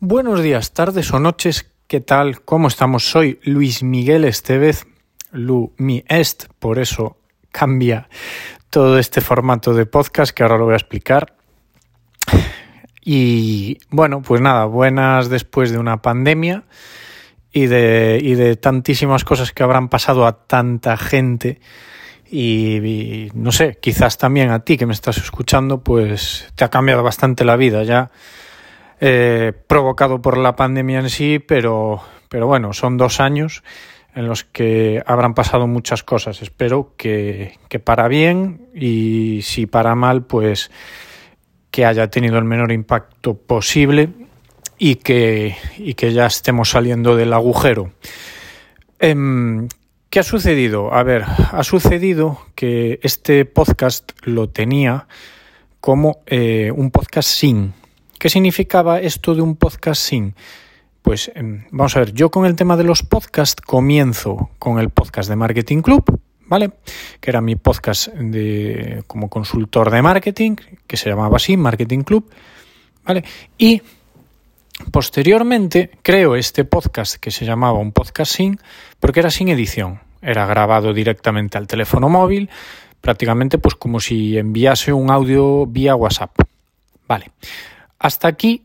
Buenos días, tardes o noches, ¿qué tal? ¿Cómo estamos? Soy Luis Miguel Estevez, Lu Mi Est, por eso cambia todo este formato de podcast que ahora lo voy a explicar. Y bueno, pues nada, buenas después de una pandemia y de, tantísimas cosas que habrán pasado a tanta gente. Y, y, no sé, quizás también a ti que me estás escuchando, pues te ha cambiado bastante la vida ya eh, provocado por la pandemia en sí, pero, pero bueno, son dos años en los que habrán pasado muchas cosas. Espero que, que para bien y si para mal, pues que haya tenido el menor impacto posible y que, y que ya estemos saliendo del agujero. Eh, ¿Qué ha sucedido? A ver, ha sucedido que este podcast lo tenía como eh, un podcast sin, ¿Qué significaba esto de un podcast sin? Pues em, vamos a ver, yo con el tema de los podcasts comienzo con el podcast de Marketing Club, ¿vale? Que era mi podcast de, como consultor de marketing, que se llamaba así, Marketing Club, ¿vale? Y posteriormente creo este podcast que se llamaba un podcast sin, porque era sin edición, era grabado directamente al teléfono móvil, prácticamente pues como si enviase un audio vía WhatsApp, ¿vale? Hasta aquí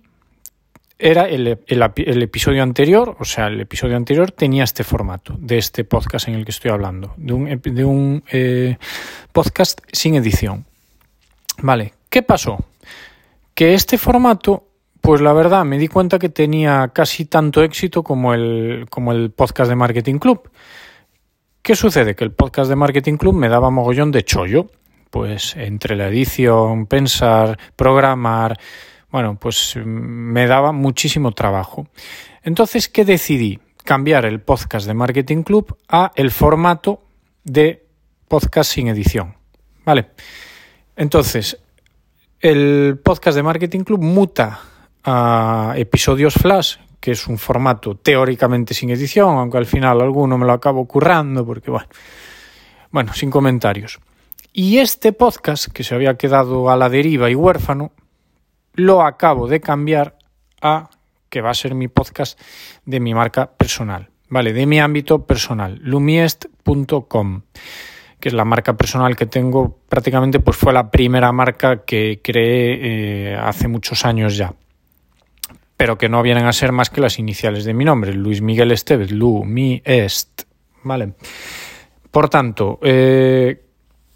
era el, episodio anterior, o sea, el episodio anterior tenía este formato de este podcast en el que estoy hablando, de un, de un eh, podcast sin edición. Vale, ¿qué pasó? Que este formato, pues la verdad me di cuenta que tenía casi tanto éxito como el, como el podcast de Marketing Club. ¿Qué sucede? Que el podcast de Marketing Club me daba mogollón de chollo. Pues entre la edición, pensar, programar, bueno, pues me daba muchísimo trabajo. Entonces, ¿qué decidí? Cambiar el podcast de Marketing Club a el formato de podcast sin edición. ¿Vale? Entonces, el podcast de Marketing Club muta a episodios flash, que es un formato teóricamente sin edición, aunque al final alguno me lo acabo currando, porque bueno, bueno, sin comentarios. Y este podcast, que se había quedado a la deriva y huérfano, lo acabo de cambiar a que va a ser mi podcast de mi marca personal, ¿vale? De mi ámbito personal, lumiest.com, que es la marca personal que tengo prácticamente, pues fue la primera marca que creé eh, hace muchos años ya, pero que no vienen a ser más que las iniciales de mi nombre, Luis Miguel Estevez, Lumiest, ¿vale? Por tanto, eh,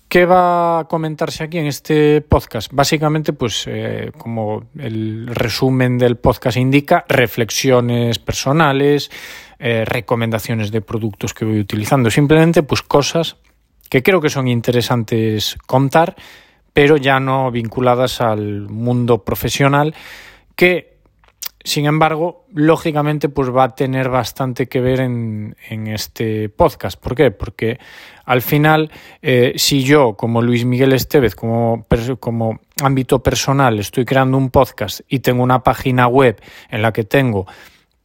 ¿Qué va a comentarse aquí en este podcast? Básicamente, pues eh, como el resumen del podcast indica, reflexiones personales, eh, recomendaciones de productos que voy utilizando, simplemente pues cosas que creo que son interesantes contar, pero ya no vinculadas al mundo profesional, que sin embargo, lógicamente, pues va a tener bastante que ver en, en este podcast. ¿Por qué? Porque al final, eh, si yo, como Luis Miguel Estevez, como, ámbito personal, estoy creando un podcast y tengo una página web en la que tengo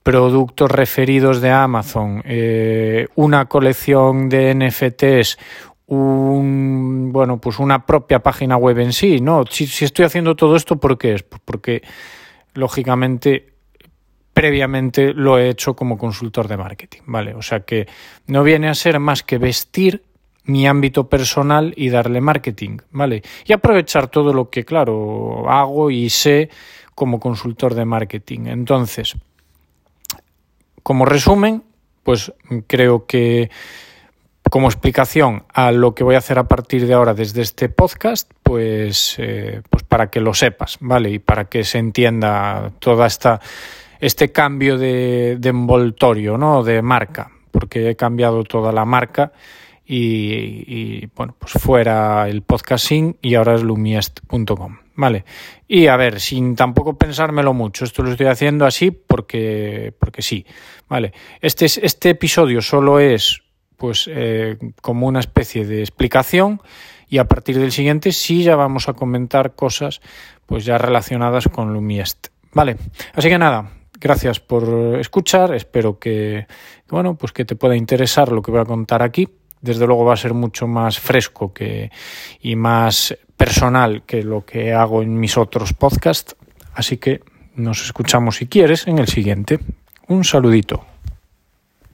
productos referidos de Amazon, eh, una colección de NFTs, un, bueno, pues una propia página web en sí, ¿no? Si, si estoy haciendo todo esto, ¿por qué es? Pues porque lógicamente previamente lo he hecho como consultor de marketing, ¿vale? O sea que no viene a ser más que vestir mi ámbito personal y darle marketing, ¿vale? Y aprovechar todo lo que, claro, hago y sé como consultor de marketing. Entonces, como resumen, pues creo que como explicación a lo que voy a hacer a partir de ahora desde este podcast, pues, eh, pues para que lo sepas, ¿vale? Y para que se entienda toda esta este cambio de, envoltorio, ¿no? De marca, porque he cambiado toda la marca y, y, bueno, pues fuera el podcasting y ahora es lumiest.com, ¿vale? Y a ver, sin tampoco pensármelo mucho, esto lo estoy haciendo así porque, porque sí, ¿vale? Este, este episodio solo es pues eh, como una especie de explicación y a partir del siguiente sí ya vamos a comentar cosas pues ya relacionadas con Lumiest, ¿vale? Así que nada, Gracias por escuchar, espero que, bueno, pues que te pueda interesar lo que voy a contar aquí. Desde luego va a ser mucho más fresco que, y más personal que lo que hago en mis otros podcasts. Así que Nos escuchamos si quieres en el siguiente. Un saludito.